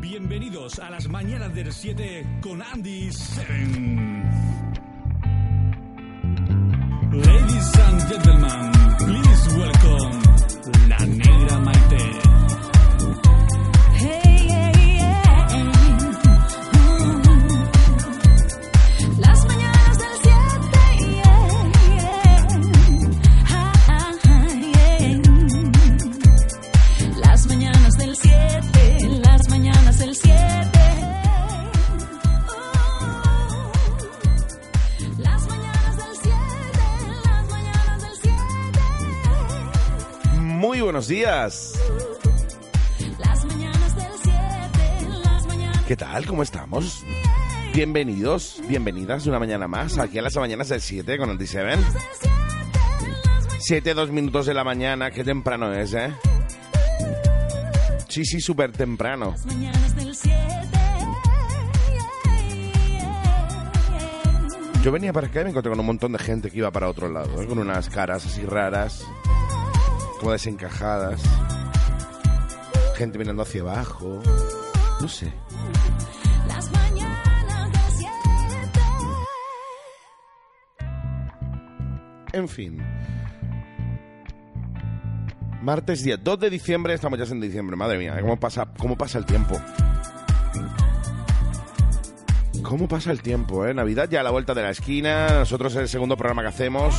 Bienvenidos a las mañanas del 7 con Andy Seven. Ladies and gentlemen, buenos días. Las mañanas del 7, las mañanas ¿Qué tal? ¿Cómo estamos? Bienvenidos, bienvenidas una mañana más aquí a las mañanas del 7 con del 7, las 7, 2 minutos de la mañana, qué temprano es, ¿eh? Sí, sí, súper temprano. mañanas del 7. Yo venía para acá y me encontré con un montón de gente que iba para otro lado, ¿eh? con unas caras así raras, como desencajadas. Gente mirando hacia abajo. No sé. Las mañanas del 7. En fin. Martes día 2 de diciembre, estamos ya en diciembre, madre mía, cómo pasa, cómo pasa el tiempo. ¿Cómo pasa el tiempo, eh? Navidad ya a la vuelta de la esquina, nosotros es el segundo programa que hacemos.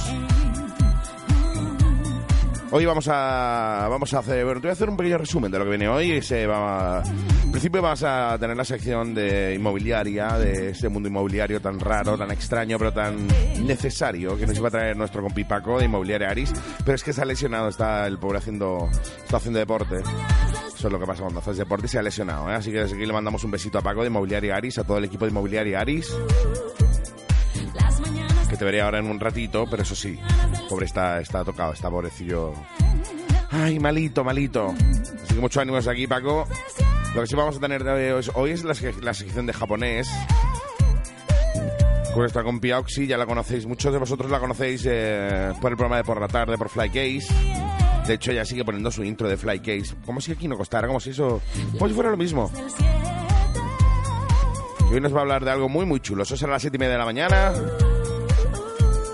Hoy vamos a vamos a hacer, bueno, te voy a hacer un pequeño resumen de lo que viene hoy. Se va, en principio vamos a tener la sección de inmobiliaria, de ese mundo inmobiliario tan raro, tan extraño, pero tan necesario que nos iba a traer nuestro compi Paco de Inmobiliaria Aris. Pero es que ha lesionado, está el pobre haciendo, está haciendo deporte. Eso es lo que pasa cuando haces deporte y se ha lesionado, ¿eh? Así que desde aquí le mandamos un besito a Paco de Inmobiliaria Aris, a todo el equipo de Inmobiliaria Aris te veré ahora en un ratito, pero eso sí, pobre está, está tocado, está pobrecillo. Ay, malito, malito. Así que muchos ánimos aquí, Paco. Lo que sí vamos a tener hoy es, hoy es la, la sección de japonés. Con nuestra compi Oxy, ya la conocéis, muchos de vosotros la conocéis eh, por el programa de por la tarde, por Flycase. De hecho, ella sigue poniendo su intro de Flycase. Como si aquí no costara, como si eso... Como si fuera lo mismo. del 7. Y hoy nos va a hablar de algo muy, muy chulo. Eso será a las 7 y media de la mañana.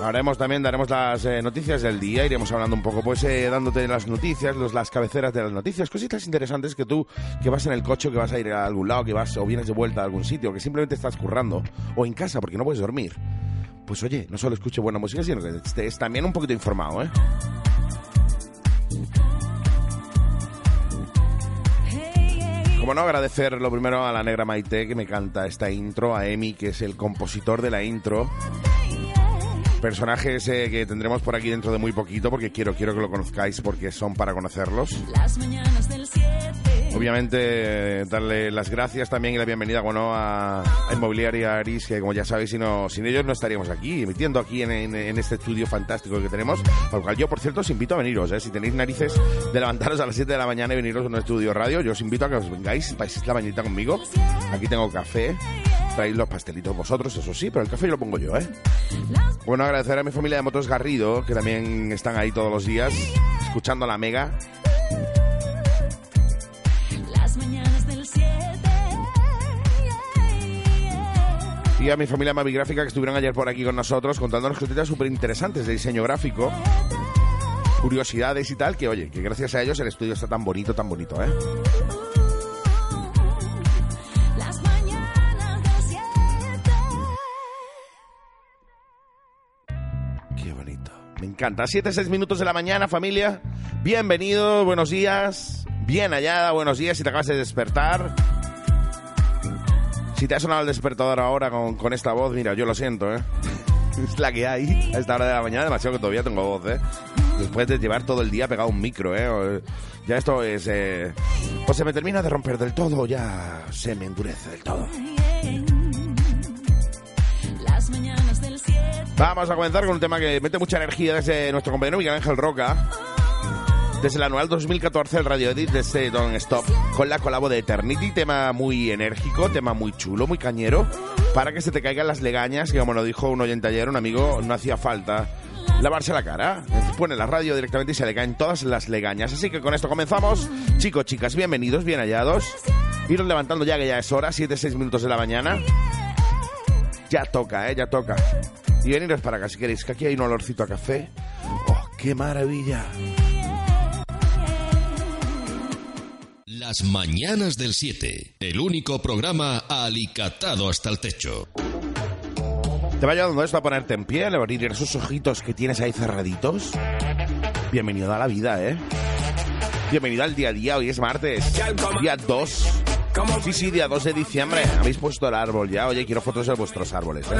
Haremos también, daremos las eh, noticias del día, iremos hablando un poco, pues eh, dándote las noticias, los, las cabeceras de las noticias, cositas interesantes que tú, que vas en el coche, que vas a ir a algún lado, que vas o vienes de vuelta a algún sitio, que simplemente estás currando, o en casa porque no puedes dormir. Pues oye, no solo escuche buena música, sino que estés también un poquito informado, ¿eh? Como no, agradecer lo primero a la negra Maite que me canta esta intro, a Emi que es el compositor de la intro. Personajes eh, que tendremos por aquí dentro de muy poquito porque quiero, quiero que lo conozcáis porque son para conocerlos. Las mañanas del 7. Obviamente, eh, darle las gracias también y la bienvenida bueno, a, a Inmobiliaria Aris, que como ya sabéis, si no, sin ellos no estaríamos aquí, emitiendo aquí en, en- en este estudio fantástico que tenemos. Por lo cual yo, por cierto, os invito a veniros. ¿eh? Si tenéis narices de levantaros a las 7 de la mañana y veniros a un estudio radio, yo os invito a que os vengáis, paséis la mañanita conmigo. Aquí tengo café, traéis los pastelitos vosotros, eso sí, pero el café yo lo pongo yo, ¿eh? Bueno, agradecer a mi familia de Motos Garrido, que también están ahí todos los días, escuchando la mega. Las mañanas del 7. Y a mi familia Mavigráfica que estuvieron ayer por aquí con nosotros contándonos cositas súper interesantes de diseño gráfico, curiosidades y tal, que oye, que gracias a ellos el estudio está tan bonito, tan bonito, ¿eh? Encanta. 7, 6 minutos de la mañana, familia. Bienvenido, buenos días. Bien hallada, buenos días si te acabas de despertar. Si te ha sonado el despertador ahora con, con esta voz, mira, yo lo siento, ¿eh? Es la que hay a esta hora de la mañana, demasiado que todavía tengo voz, ¿eh? después de llevar todo el día pegado un micro, ¿eh? Ya esto es... Eh, pues se me termina de romper del todo, ya se me endurece del todo. Vamos a comenzar con un tema que mete mucha energía desde nuestro compañero Miguel Ángel Roca. Desde el anual 2014, el Radio Edit de este Don't Stop, con la colabo de Eternity, tema muy enérgico, tema muy chulo, muy cañero, para que se te caigan las legañas, que como lo dijo un oyente ayer, un amigo, no hacía falta lavarse la cara. Pone la radio directamente y se le caen todas las legañas. Así que con esto comenzamos. Chicos, chicas, bienvenidos, bien hallados. Iros levantando ya que ya es hora, 7-6 minutos de la mañana. Ya toca, ¿eh? Ya toca. Y veniros para acá si queréis, que aquí hay un olorcito a café. ¡Oh, qué maravilla! Las mañanas del 7, el único programa alicatado hasta el techo. ¿Te va ayudando esto a ponerte en pie, a abrir esos ojitos que tienes ahí cerraditos? Bienvenido a la vida, ¿eh? Bienvenido al día a día, hoy es martes, día 2. Sí, sí, día 2 de diciembre. Habéis puesto el árbol ya. Oye, quiero fotos de vuestros árboles, ¿eh?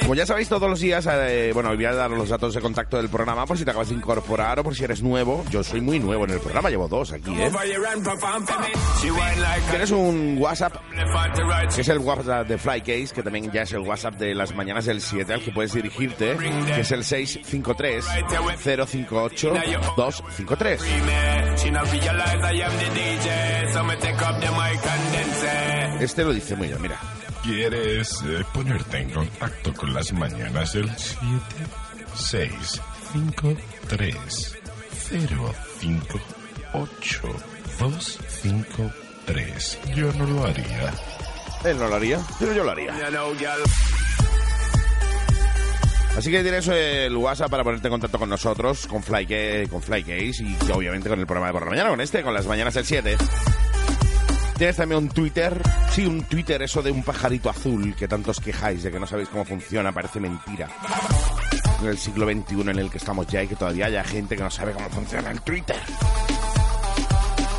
Como ya sabéis, todos los días, eh, bueno, voy a dar los datos de contacto del programa por si te acabas de incorporar o por si eres nuevo. Yo soy muy nuevo en el programa, llevo dos aquí, ¿eh? Tienes un WhatsApp, que es el WhatsApp de Flycase, que también ya es el WhatsApp de las mañanas del 7, al que puedes dirigirte, que es el 653-058-253. Este lo dice muy bien, mira. ¿Quieres eh, ponerte en contacto con las mañanas del 7? 6, 5, 3, 0, 5, 8, 2, 5, 3. Yo no lo haría. Él no lo haría, pero yo lo haría. Así que tienes el WhatsApp para ponerte en contacto con nosotros, con, Flyca- con Flycase y obviamente con el programa de por la mañana, con este, con las mañanas del 7. Tienes también un Twitter, sí, un Twitter, eso de un pajarito azul que tantos quejáis de que no sabéis cómo funciona, parece mentira. En el siglo XXI en el que estamos ya y que todavía haya gente que no sabe cómo funciona el Twitter.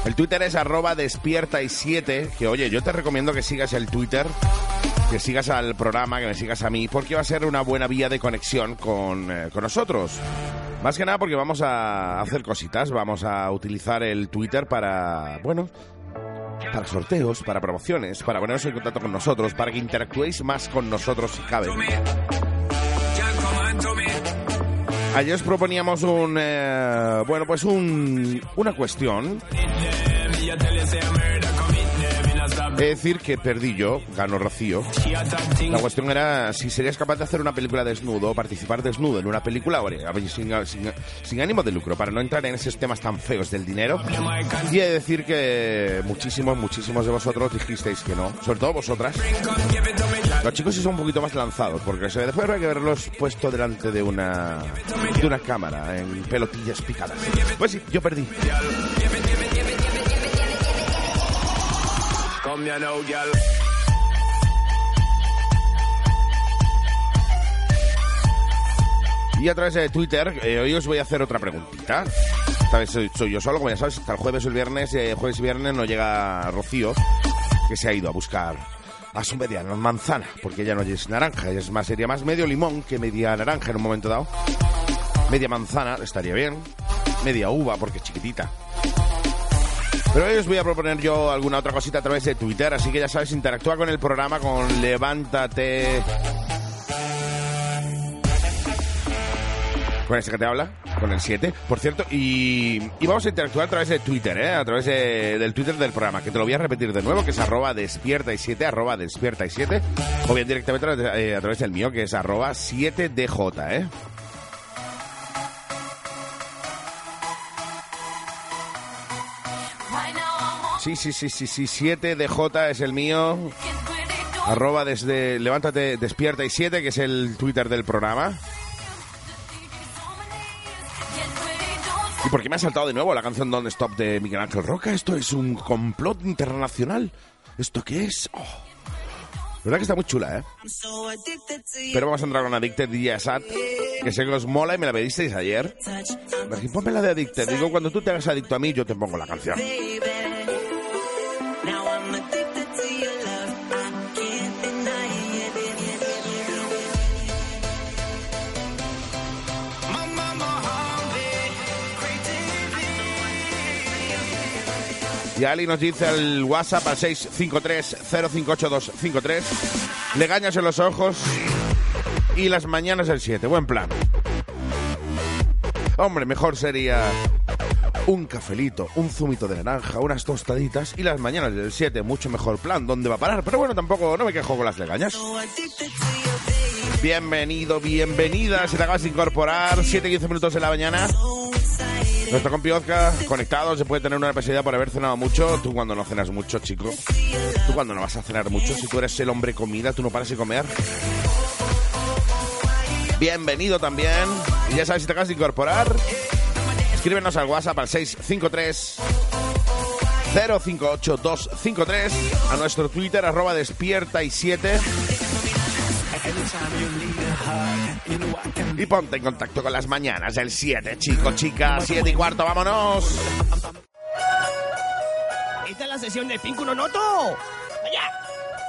El Twitter es arroba despierta y 7, que oye, yo te recomiendo que sigas el Twitter, que sigas al programa, que me sigas a mí, porque va a ser una buena vía de conexión con, eh, con nosotros. Más que nada porque vamos a hacer cositas, vamos a utilizar el Twitter para, bueno, para sorteos, para promociones, para poneros en contacto con nosotros, para que interactuéis más con nosotros si cabe. Ayer os proponíamos un, eh, bueno, pues un, una cuestión. Es decir, que perdí yo, ganó Rocío. La cuestión era si serías capaz de hacer una película desnudo, o participar desnudo en una película, sin, sin- sin ánimo de lucro, para no entrar en esos temas tan feos del dinero. Y he de decir que muchísimos, muchísimos de vosotros dijisteis que no, sobre todo vosotras. Los chicos sí son un poquito más lanzados, porque se- después hay que verlos puesto delante de una, de una cámara, en pelotillas picadas. Pues sí, yo perdí. Y a través de Twitter, eh, hoy os voy a hacer otra preguntita. Esta vez soy, soy yo solo, como ya sabes, hasta el jueves o el viernes, eh, jueves y viernes no llega Rocío, que se ha ido a buscar a su media manzana, porque ella no es naranja, es más, sería más medio limón que media naranja en un momento dado. Media manzana estaría bien, media uva porque es chiquitita. Pero hoy os voy a proponer yo alguna otra cosita a través de Twitter, así que ya sabes, interactúa con el programa con Levántate. Con este que te habla, con el 7, por cierto, y, vamos a interactuar a través de Twitter, ¿eh? a través de- del Twitter del programa, que te lo voy a repetir de nuevo, que es arroba despierta y 7, arroba despierta y 7, o bien directamente a eh, a través del mío, que es arroba 7DJ, ¿eh? Sí, sí, sí, sí, sí, 7DJ es el mío, arroba desde, levántate, despierta y 7, que es el Twitter del programa. ¿Y por qué me ha saltado de nuevo la canción Don't Stop de Miguel Ángel Roca? Esto es un complot internacional. ¿Esto qué es? Oh. La verdad que está muy chula, ¿eh? Pero vamos a entrar con Addicted y Asad, que sé que os mola y me la pedisteis ayer. Me dije, ponme la de Addicted. Digo, cuando tú te hagas adicto a mí, yo te pongo la canción. Y Ali nos dice el WhatsApp al 653-058253. Legañas en los ojos y las mañanas del 7. Buen plan. Hombre, mejor sería un cafelito, un zumito de naranja, unas tostaditas y las mañanas del 7. Mucho mejor plan. ¿Dónde va a parar? Pero bueno, tampoco no me quejo con las legañas. Bienvenido, bienvenida. Si te acabas de incorporar, 7 15 minutos de la mañana. Nuestro compi conectado, se puede tener una pesadilla por haber cenado mucho. Tú cuando no cenas mucho, chico. Tú cuando no vas a cenar mucho. Si tú eres el hombre comida, tú no paras de comer. Bienvenido también. Y ya sabes, si te acabas de incorporar, escríbenos al WhatsApp al 653 058 253 a nuestro Twitter arroba despierta y 7 y ponte en contacto con las mañanas del 7, chicos, chicas, 7 y cuarto, vámonos. Esta es la sesión de Pinku no Noto. ¡Vaya!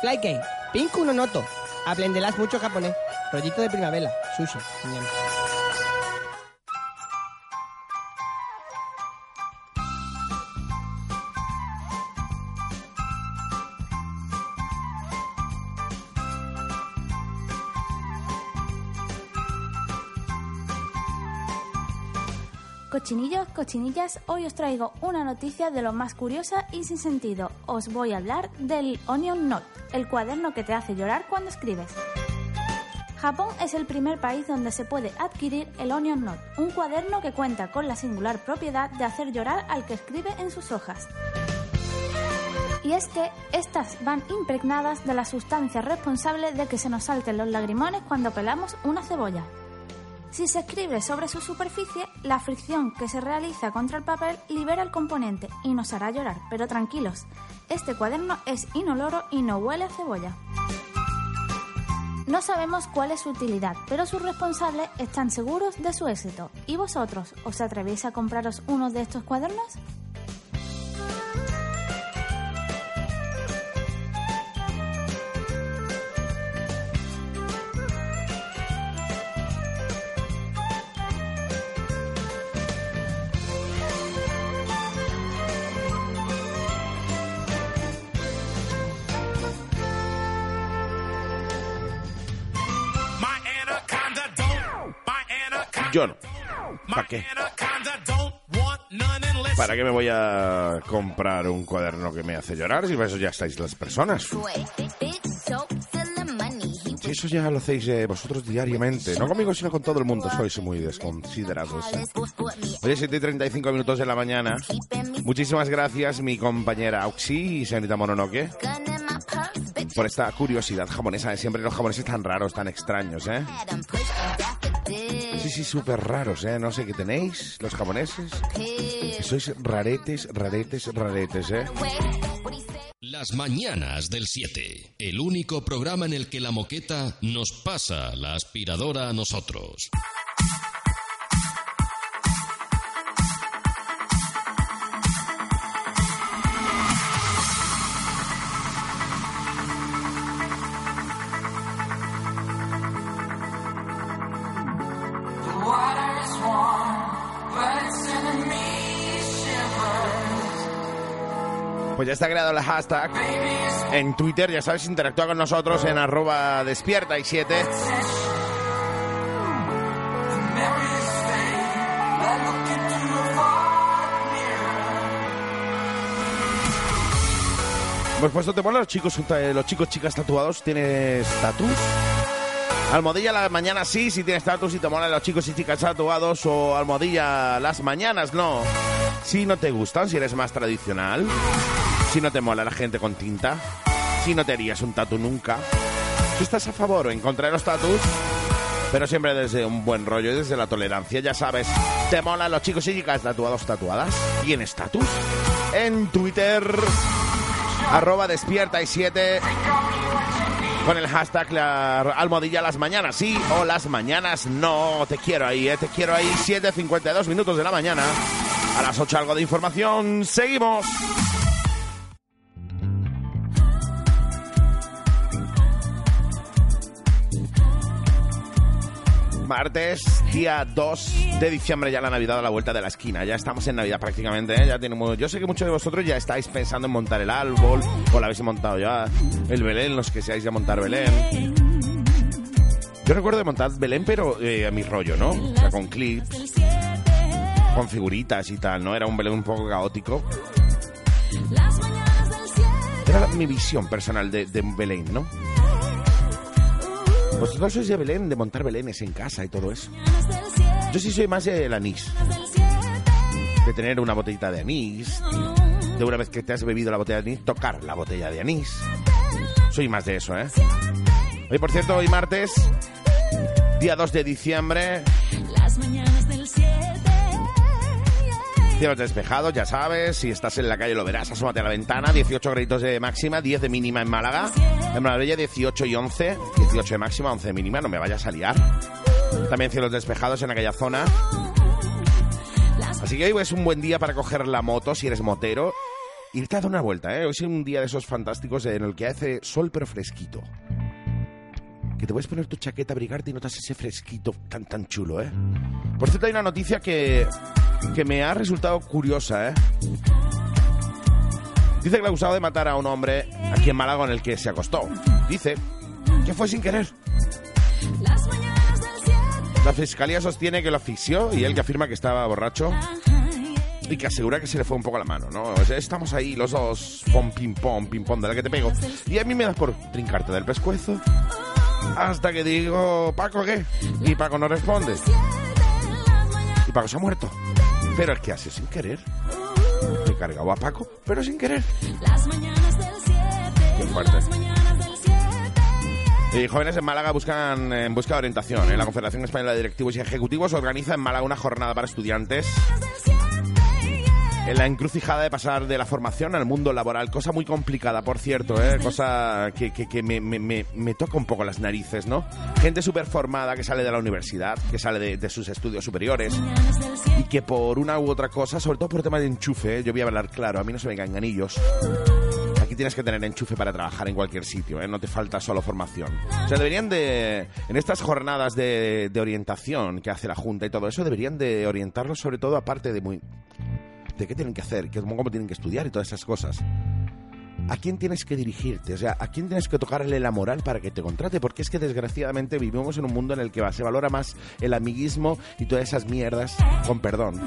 Flycake, Pinku no Noto. Aprenderás mucho japonés. Rollito de primavera. Sushi. Cochinillos, cochinillas, hoy os traigo una noticia de lo más curiosa y sin sentido. Os voy a hablar del Onion Note, el cuaderno que te hace llorar cuando escribes. Japón es el primer país donde se puede adquirir el Onion Note, un cuaderno que cuenta con la singular propiedad de hacer llorar al que escribe en sus hojas. Y es que estas van impregnadas de la sustancia responsable de que se nos salten los lagrimones cuando pelamos una cebolla. Si se escribe sobre su superficie, la fricción que se realiza contra el papel libera el componente y nos hará llorar, pero tranquilos, este cuaderno es inoloro y no huele a cebolla. No sabemos cuál es su utilidad, pero sus responsables están seguros de su éxito. ¿Y vosotros, os atrevéis a compraros uno de estos cuadernos? ¿Para qué me voy a comprar un cuaderno que me hace llorar si para eso ya estáis las personas? Si eso ya lo hacéis eh, vosotros diariamente, no conmigo sino con todo el mundo, sois muy desconsiderados. Oye, 7 y 35 minutos de la mañana. Muchísimas gracias, mi compañera Auxi y señorita Mononoke, por esta curiosidad japonesa siempre. Los japoneses tan raros, tan extraños, ¿eh? Sí, súper raros, ¿eh? No sé qué tenéis, los japoneses. Sois raretes, raretes, raretes, ¿eh? Las mañanas del 7. El único programa en el que la moqueta nos pasa la aspiradora a nosotros. Ya está creado el hashtag en Twitter, ya sabes, interactúa con nosotros en arroba despierta y 7. Pues puesto te mola los chicos, los chicos chicas tatuados, ¿tienes tatus? Almohadilla las mañanas sí, si tienes tatus y te molan los chicos y chicas tatuados o almohadilla las mañanas no. Si no te gustan, si eres más tradicional, si no te mola la gente con tinta, si no te harías un tatu nunca. Si estás a favor o en contra de los tatus, pero siempre desde un buen rollo y desde la tolerancia, ya sabes. ¿Te molan los chicos y chicas tatuados tatuadas? ¿Tienes tatus? En Twitter, arroba despierta y 7 con el hashtag la almohadilla las mañanas sí o las mañanas no. Te quiero ahí, eh, te quiero ahí. 7.52 minutos de la mañana. A las 8 algo de información. Seguimos. Martes, día 2 de diciembre, ya la Navidad a la vuelta de la esquina. Ya estamos en Navidad prácticamente, ¿eh? ya tenemos... Yo sé que muchos de vosotros ya estáis pensando en montar el árbol, o lo habéis montado ya, el Belén, los que seáis ya montar Belén. Yo recuerdo de montar Belén, pero eh, a mi rollo, ¿no? O sea, con clips, con figuritas y tal, ¿no? Era un Belén un poco caótico. Las mañanas del 7. Era mi visión personal de, de Belén, ¿no? Vosotros sois de Belén, de montar Belenes en casa y todo eso. del 7. Yo sí soy más del anís, Del 7. de tener una botellita de anís, de una vez que te has bebido la botella de anís, tocar la botella de anís. Soy más de eso, ¿eh? Hoy, por cierto, hoy martes, día 2 de diciembre, cielos despejados, ya sabes, si estás en la calle lo verás, asómate a la ventana, 18 graditos de máxima, 10 de mínima en Málaga, en Marbella 18 y 11, 18 de máxima, 11 de mínima, no me vayas a liar. También cielos despejados en aquella zona. Así que hoy es un buen día para coger la moto si eres motero. Irte a dar una vuelta, ¿eh? Hoy es un día de esos fantásticos en el que hace sol pero fresquito. Que te puedes poner tu chaqueta, abrigarte y notas ese fresquito tan tan chulo, ¿eh? Por cierto, hay una noticia que, que me ha resultado curiosa, ¿eh? Dice que le ha acusado de matar a un hombre aquí en Málaga en el que se acostó. Dice que fue sin querer. Las mañanas del 7. La fiscalía sostiene que lo asfixió y él que afirma que estaba borracho y que asegura que se le fue un poco la mano, ¿no? Estamos ahí los dos, pom, pim, pom, pim, pom, de la que te pego. Y a mí me das por trincarte del pescuezo hasta que digo, Paco, ¿qué? Y Paco no responde. Y Paco se ha muerto. Pero es que hace sin querer. He cargado a Paco, pero sin querer. Las mañanas del 7. Qué fuerte. Las mañanas del 7. Y jóvenes en Málaga buscan en busca de orientación. ¿eh? La Confederación Española de Directivos y Ejecutivos organiza en Málaga una jornada para estudiantes en la encrucijada de pasar de la formación al mundo laboral. Cosa muy complicada, por cierto, ¿eh? cosa que, que- que me, me- me- me toca un poco las narices, ¿no? Gente súper formada que sale de la universidad, que sale de, de sus estudios superiores Mañanas del 7. y que por una u otra cosa, sobre todo por tema de enchufe, ¿eh? yo voy a hablar claro, a mí no se me caen ganillos. Aquí tienes que tener enchufe para trabajar en cualquier sitio, ¿eh? no te falta solo formación. O sea, deberían de, en estas jornadas de, de orientación que hace la Junta y todo eso, deberían de orientarlos sobre todo aparte de muy... qué tienen que hacer, que, cómo tienen que estudiar y todas esas cosas. ¿A quién tienes que dirigirte? O sea, ¿a quién tienes que tocarle la moral para que te contrate? Porque es que desgraciadamente vivimos en un mundo en el que se valora más el amiguismo y todas esas mierdas, con perdón,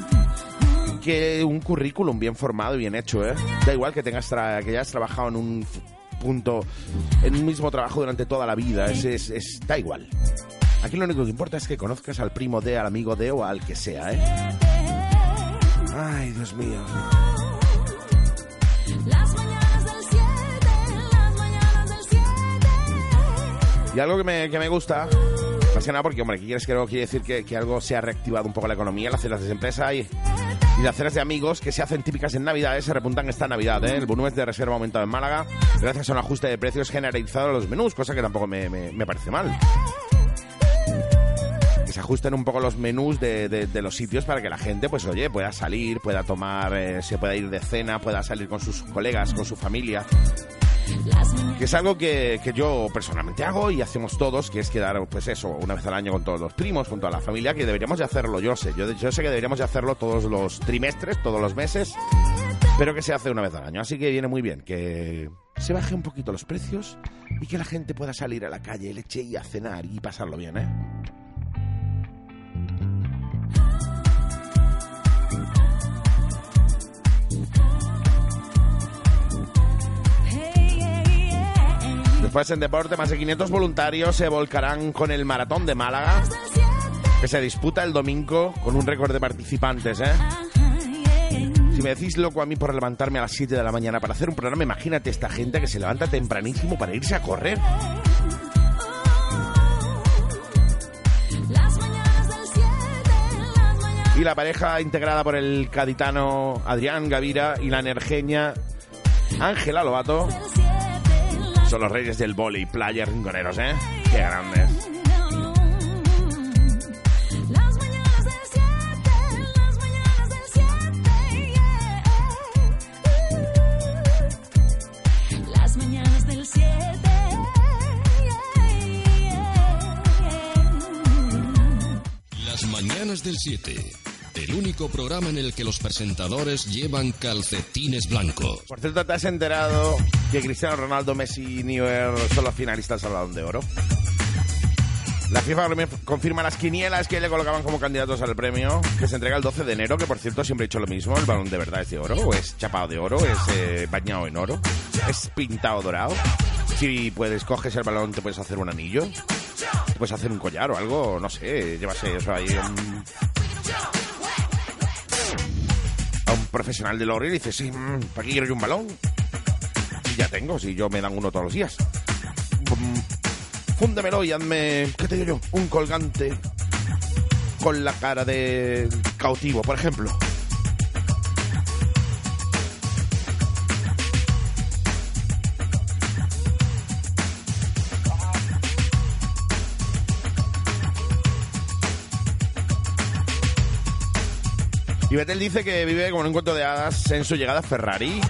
que un currículum bien formado y bien hecho, ¿eh? Da igual que tengas tra- que hayas trabajado en un punto, en un mismo trabajo durante toda la vida, es- es- da igual. Aquí lo único que importa es que conozcas al primo de, al amigo de o al que sea, ¿eh? Ay, Dios mío. Las mañanas del 7. Las mañanas del 7. Y algo que me, que me gusta, más que nada porque, hombre, ¿qué quieres que no quiere decir que, que algo se ha reactivado un poco la economía, las cenas de empresa y, y las cenas de amigos que se hacen típicas en Navidades se repuntan esta Navidad, ¿eh? El volumen de reserva ha aumentado en Málaga gracias a un ajuste de precios generalizado a los menús, cosa que tampoco me, me- me parece mal. Ajusten un poco los menús de, de- de los sitios para que la gente, pues oye, pueda salir, pueda tomar, eh, se pueda ir de cena, pueda salir con sus colegas, con su familia. Que es algo que, que yo personalmente hago y hacemos todos, que es quedar, pues eso, una vez al año con todos los primos, con toda la familia, que deberíamos de hacerlo, yo sé, yo, yo sé que deberíamos de hacerlo todos los trimestres, todos los meses, pero que se hace una vez al año, así que viene muy bien que se baje un poquito los precios y que la gente pueda salir a la calle, leche y a cenar y pasarlo bien, ¿eh? Después en deporte, más de 500 voluntarios se volcarán con el maratón de Málaga, que se disputa el domingo con un récord de participantes, ¿eh? Si me decís loco a mí por levantarme a las 7 de la mañana para hacer un programa, imagínate esta gente que se levanta tempranísimo para irse a correr. Las mañanas del 7. Las mañanas Y la pareja integrada por el caditano Adrián Gavira y la energeña Ángela Lobato del 7. Son los reyes del vóley, playa rinconeros, ¿eh? Qué grandes. Las mañanas del 7. Las mañanas del 7. Las mañanas del 7. Mañanas del 7. El único programa en el que los presentadores llevan calcetines blancos. Por cierto, ¿te has enterado que Cristiano Ronaldo, Messi y Neuer son los finalistas al Balón de Oro? La FIFA confirma las quinielas que le colocaban como candidatos al premio, que se entrega el 12 de enero, que por cierto siempre he dicho lo mismo, el balón de verdad es de oro, es chapado de oro, es eh, bañado en oro, es pintado dorado. Si puedes, coges el balón, te puedes hacer un anillo, te puedes hacer un collar o algo, no sé, llevas eso ahí profesional del oro y dices, sí, mm, ¿para qué quiero yo un balón? Y ya tengo, si yo me dan uno todos los días. Mm, Fúndemelo y hazme, ¿qué te digo yo? Un colgante con la cara de cautivo, por ejemplo. Y Vettel dice que vive como un cuento de hadas en su llegada a Ferrari.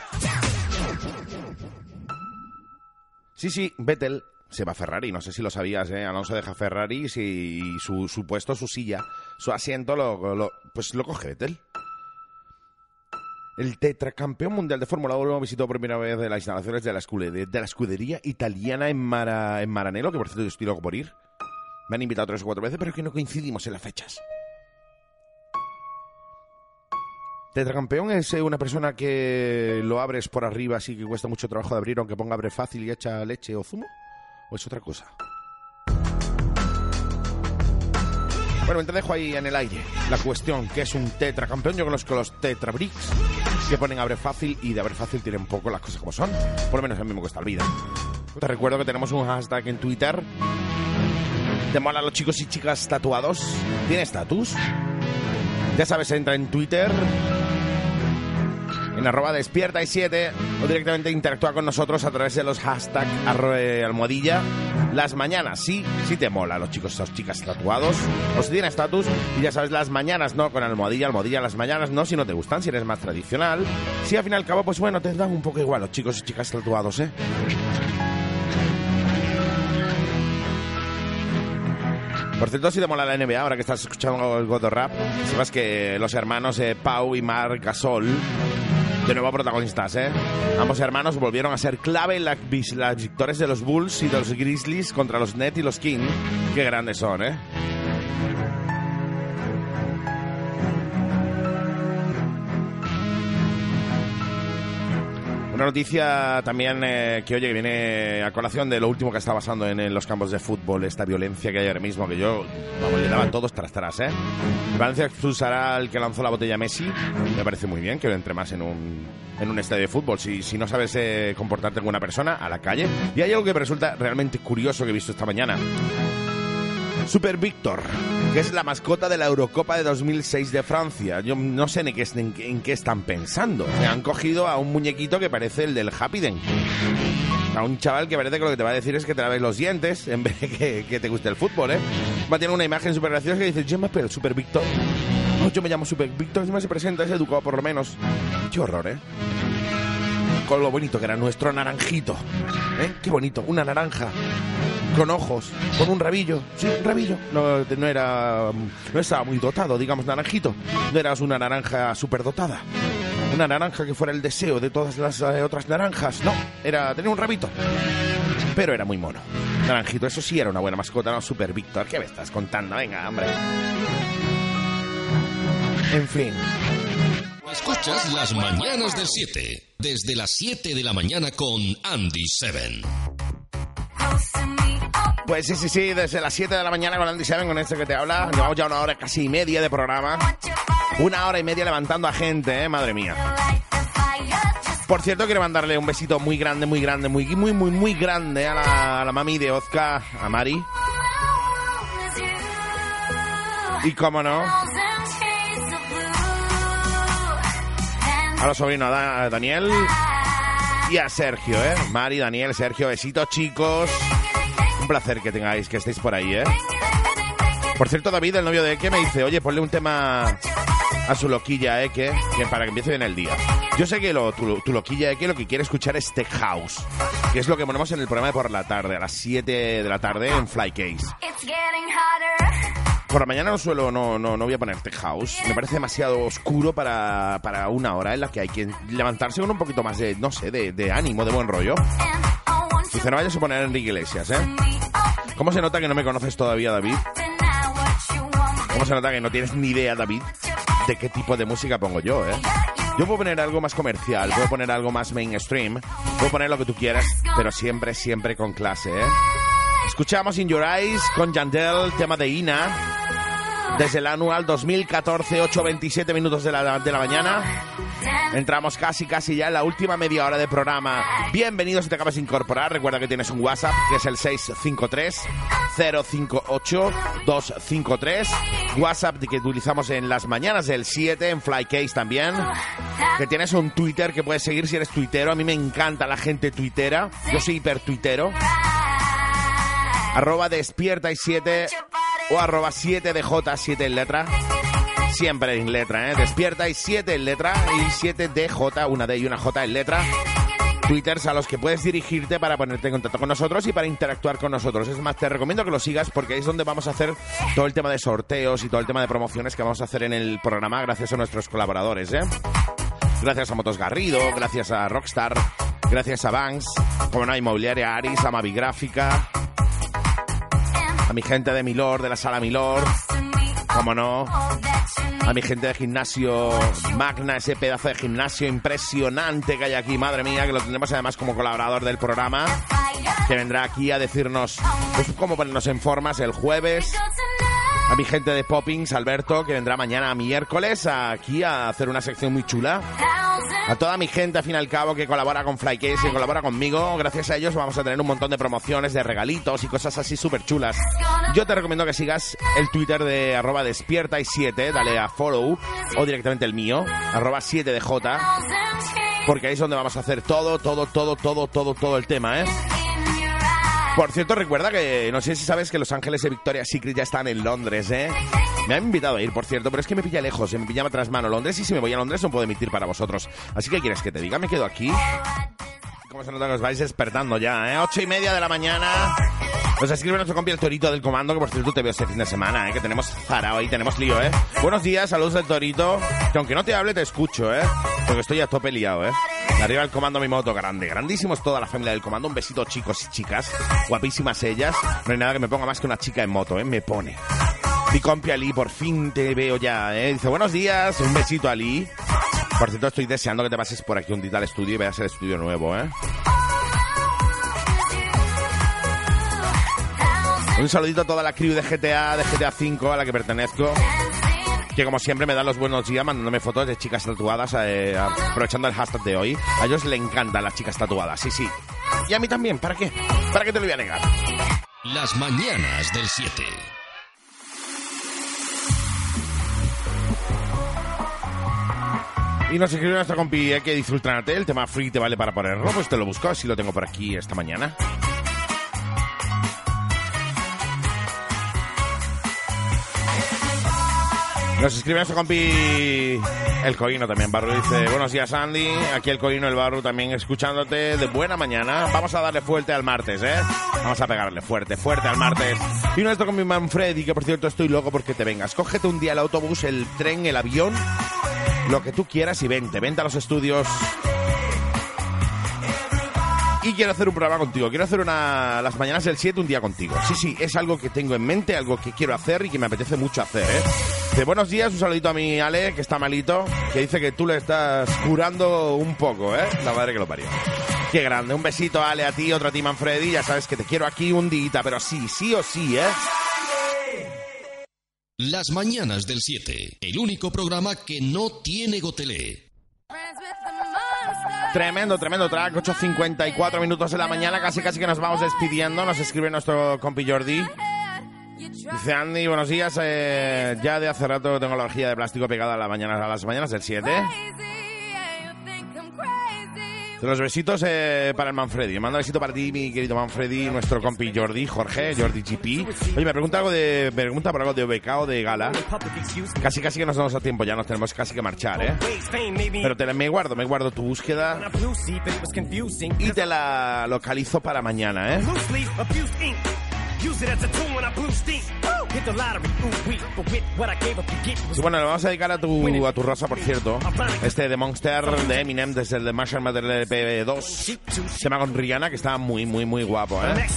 Sí, sí, Vettel se va a Ferrari. No sé si lo sabías, ¿eh? Alonso deja Ferrari y su, su puesto, su silla, su asiento, lo, pues lo coge Vettel. El tetracampeón mundial de Fórmula 1 visitó por primera vez las instalaciones de la, escude- de la escudería italiana en, Mara- Maranello, que por cierto yo estoy loco por ir. Me han invitado tres o cuatro veces, pero es que no coincidimos en las fechas. Tetracampeón es eh, una persona que lo abres por arriba, así que cuesta mucho trabajo de abrir, aunque ponga abre fácil y echa leche o zumo. ¿O es otra cosa? Bueno, te dejo ahí en el aire la cuestión, que es un tetracampeón. Yo conozco los tetrabricks, que ponen abre fácil y de abre fácil tienen poco las cosas como son. Por lo menos a mí me cuesta el vida. Te recuerdo que tenemos un hashtag en Twitter. ¿Te mola los chicos y chicas tatuados? ¿Tiene estatus? Ya sabes, entra en Twitter, en arroba despierta y 7 o directamente interactúa con nosotros a través de los hashtags eh, almohadilla las mañanas. Sí, sí te mola los chicos, las chicas tatuados o si tiene estatus y ya sabes, las mañanas no con almohadilla, almohadilla las mañanas no si no te gustan, si eres más tradicional. Si al fin y al cabo, pues bueno, te dan un poco igual los chicos y chicas tatuados, ¿eh? Por cierto, si te mola la NBA, ahora que estás escuchando el God of Rap, sepas que los hermanos eh, Pau y Marc Gasol, de nuevo protagonistas, ¿eh? Ambos hermanos volvieron a ser clave en la las victorias de los Bulls y de los Grizzlies contra los Nets y los Kings. Qué grandes son, ¿eh? Una noticia también eh, que, oye, que viene a colación de lo último que está pasando en, en los campos de fútbol, esta violencia que hay ahora mismo, que yo, vamos, le daban todos tras tras, ¿eh? Valencia expulsará al que lanzó la botella Messi. Me parece muy bien que entre más en un, en un estadio de fútbol. Si, si no sabes eh, comportarte como una persona, a la calle. Y hay algo que me resulta realmente curioso que he visto esta mañana. Super Víctor, que es la mascota de la Eurocopa de 2006 de Francia. Yo no sé en qué, en en qué están pensando. Me han cogido a un muñequito que parece el del Happy Den. A un chaval que parece que lo que te va a decir es que te laves los dientes en vez de que, te guste el fútbol, ¿eh? Va a tener una imagen súper graciosa que dice, yo me Super Víctor. Oh, yo me llamo Super Víctor, encima se presenta, es educado por lo menos. Qué horror, ¿eh? Con lo bonito que era nuestro naranjito. ¿Eh? Qué bonito, una naranja con ojos, con un rabillo, sí, un rabillo. No, no era, no estaba muy dotado, digamos, naranjito. No eras una naranja superdotada. Una naranja que fuera el deseo de todas las eh, otras naranjas. No, era tener un rabito. Pero era muy mono. Naranjito, eso sí era una buena mascota, ¿no? Super Víctor, ¿qué me estás contando? Venga, hombre. En fin. Escuchas las mañanas del 7. Desde las 7 de la mañana con Andy Seven. Pues sí, sí, sí, desde las 7 de la mañana con Andy Seven, con este que te habla. Llevamos ya una hora casi y media de programa. Una hora y media levantando a gente, ¿eh? Madre mía. Por cierto, quiero mandarle un besito muy grande, muy grande, muy, muy, muy, muy grande a la, mami de Ozka, a Mari. Y cómo no, a los sobrinos a Daniel y a Sergio, ¿eh? Mari, Daniel, Sergio, besitos, chicos. Placer que tengáis, que estéis por ahí, ¿eh? Por cierto, David, el novio de Eke, me dice, oye, ponle un tema a su loquilla Eke, que para que empiece bien el día. Yo sé que lo, tu, tu loquilla Eke lo que quiere escuchar es Tech House, que es lo que ponemos en el programa de por la tarde, a las 7 de la tarde en Flycase. It's getting hotter. Por la mañana no suelo, no, no, no voy a ponerte house. Me parece demasiado oscuro para, para una hora en la que hay que levantarse con un poquito más de, no sé, de, de ánimo, de buen rollo. Dice, no vayas a poner Enrique Iglesias, ¿eh? ¿Cómo se nota que no me conoces todavía, David? ¿Cómo se nota que no tienes ni idea, David, de qué tipo de música pongo yo, eh? Yo puedo poner algo más comercial, puedo poner algo más mainstream, puedo poner lo que tú quieras, pero siempre, siempre con clase, ¿eh? Escuchamos In Your Eyes con Yandel, tema de Ina, desde el anual 2014, 8.27 minutos de la, de la mañana. Entramos casi, casi ya en la última media hora de programa. Bienvenidos si te acabas de incorporar. Recuerda que tienes un WhatsApp que es el 653-058-253. WhatsApp que utilizamos en las mañanas del 7, en Flycase también. Que tienes un Twitter que puedes seguir si eres tuitero. A mí me encanta la gente tuitera. Yo soy hiper tuitero. Arroba despierta y 7 o arroba 7 de J, 7 en letra. Siempre en letra, ¿eh? Despierta y 7 en letra y 7 de J, una D y una J en letra. Twitters a los que puedes dirigirte para ponerte en contacto con nosotros y para interactuar con nosotros. Es más, te recomiendo que lo sigas porque es donde vamos a hacer todo el tema de sorteos y todo el tema de promociones que vamos a hacer en el programa gracias a nuestros colaboradores, ¿eh? Gracias a Motos Garrido, gracias a Rockstar, gracias a Banks, como no, Inmobiliaria Aris, a Mavigráfica, a mi gente de Milor, de la sala Milor, como no, a mi gente de gimnasio Magna, ese pedazo de gimnasio impresionante que hay aquí, madre mía, que lo tendremos además como colaborador del programa, que vendrá aquí a decirnos pues, cómo ponernos en formas el jueves. A mi gente de Poppings, Alberto, que vendrá mañana miércoles aquí a hacer una sección muy chula. A toda mi gente, al fin y al cabo, que colabora con Flycase y colabora conmigo. Gracias a ellos vamos a tener un montón de promociones, de regalitos y cosas así súper chulas. Yo te recomiendo que sigas el Twitter de arroba despierta y 7, dale a follow, o directamente el mío, arroba 7 de J, porque ahí es donde vamos a hacer todo, todo, todo, todo, todo, todo el tema, ¿eh? Por cierto, recuerda que no sé si sabes que Los Ángeles de Victoria's Secret ya están en Londres, ¿eh? Me han invitado a ir, por cierto, pero es que me pilla lejos, me pillaba tras mano Londres y si me voy a Londres no puedo emitir para vosotros. Así que quieres que te diga, me quedo aquí. Como se nota que os vais despertando ya, ¿eh? Ocho y media de la mañana. Nos escribe nuestro compi el Torito del Comando, que por cierto te veo este fin de semana, ¿eh? Que tenemos zarao ahí, tenemos lío, ¿eh? Buenos días, saludos del Torito. Que aunque no te hable, te escucho, ¿eh? Porque estoy a tope liado, ¿eh? Arriba el comando, mi moto grande. Grandísimos toda la familia del comando. Un besito, chicos y chicas. Guapísimas ellas. No hay nada que me ponga más que una chica en moto, ¿eh? Me pone. Mi compi Ali, por fin te veo ya, ¿eh? Dice, buenos días. Un besito, Ali. Por cierto, estoy deseando que te pases por aquí un día al estudio y veas el estudio nuevo, ¿eh? Un saludito a toda la crew de GTA, de GTA V, a la que pertenezco. Que como siempre me dan los buenos días mandándome fotos de chicas tatuadas, eh, aprovechando el hashtag de hoy. A ellos les encantan las chicas tatuadas, sí, sí. Y a mí también, ¿para qué? ¿Para qué te lo voy a negar? Las mañanas del 7. Y nos escribe nuestra compi eh, que dice Ultranate, el tema free te vale para ponerlo, pues te lo busco, así lo tengo por aquí esta mañana. Nos escribe nuestro compi el Coino también, Barro dice, buenos días Andy, aquí el Coino, el Barro también escuchándote de buena mañana. Vamos a darle fuerte al martes, ¿eh? Vamos a pegarle fuerte, fuerte al martes. Y nuestro compi Manfredi, que por cierto estoy loco porque te vengas. Cógete un día el autobús, el tren, el avión, lo que tú quieras y vente, vente a los estudios. Y quiero hacer un programa contigo, quiero hacer una las mañanas del 7 un día contigo. Sí, sí, es algo que tengo en mente, algo que quiero hacer y que me apetece mucho hacer, ¿eh? De buenos días, un saludito a mi Ale, que está malito, que dice que tú le estás curando un poco, ¿eh? La madre que lo parió. Qué grande, un besito Ale a ti, otro a ti Manfredi, ya sabes que te quiero aquí un día, pero sí, sí o sí, ¿eh? Las mañanas del 7. El único programa que no tiene gotelé. Tremendo, tremendo track, 8.54 minutos de la mañana, casi casi que nos vamos despidiendo, nos escribe nuestro compi Jordi. Dice Andy, buenos días, eh, ya de hace rato tengo la orgía de plástico pegada a, a las mañanas del 7. Los besitos eh, para el Manfredi. Manda un besito para ti, mi querido Manfredi, nuestro compi Jordi, Jorge, Jordi GP. Oye, me pregunta algo de, me pregunta por algo de OBK o de Gala. Casi casi que nos damos a tiempo, ya nos tenemos casi que marchar, ¿eh? Pero te me guardo, me guardo tu búsqueda y te la localizo para mañana, ¿eh? Use it as a tool when I blew steam. Hit the lottery, ooh wee, but with what I gave up to get was Y bueno, le vamos a dedicar a tu, a tu rosa, por cierto. Este de Monster de Eminem desde el de Marshall Mathers LP2. Tema con Rihanna que está muy, muy, muy guapo, ¿eh?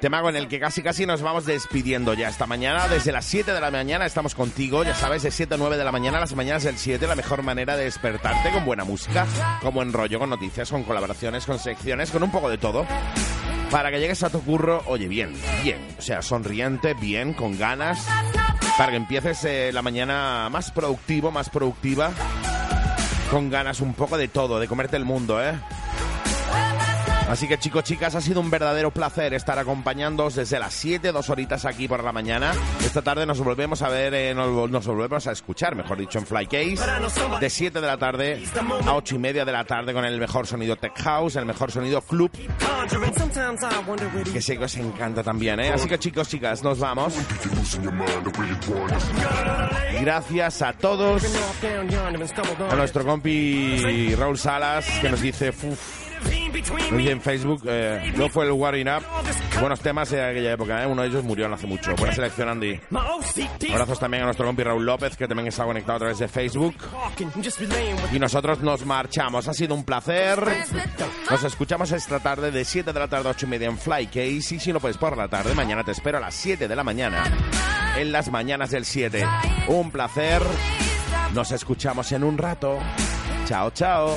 Tema con el que casi casi nos vamos despidiendo ya esta mañana. Desde las 7 de la mañana estamos contigo, ya sabes, de 7 a 9 de la mañana, las mañanas del 7, la mejor manera de despertarte con buena música, con buen rollo, con noticias, con colaboraciones, con secciones, con un poco de todo. Para que llegues a tu curro, oye, bien, bien. O sea, sonriente, bien, con ganas. Para que empieces eh, la mañana más productivo, más productiva. Con ganas un poco de todo, de comerte el mundo, ¿eh? Así que chicos, chicas, ha sido un verdadero placer estar acompañándoos desde las 7, dos horitas aquí por la mañana. Esta tarde nos volvemos a ver, nos, volvemos a escuchar, mejor dicho, en Flycase. De 7 de la tarde a 8 y media de la tarde con el mejor sonido Tech House, el mejor sonido Club, que sé que os encanta también, ¿eh? Así que chicos, chicas, nos vamos. Gracias a todos. A nuestro compi Raúl Salas, que nos dice, "Uf, dice en Facebook, eh, no fue el Warring Up. Buenos temas de aquella época, ¿eh? Uno de ellos murió no hace mucho. Buena selección, Andy. Abrazos también a nuestro compi Raúl López, que también está conectado a través de Facebook. Y nosotros nos marchamos. Ha sido un placer. Nos escuchamos esta tarde de 7 de la tarde a 8 y media en Flycase. Y si no puedes por la tarde, mañana te espero a las 7 de la mañana. En las mañanas del 7. Un placer. Nos escuchamos en un rato. Chao, chao.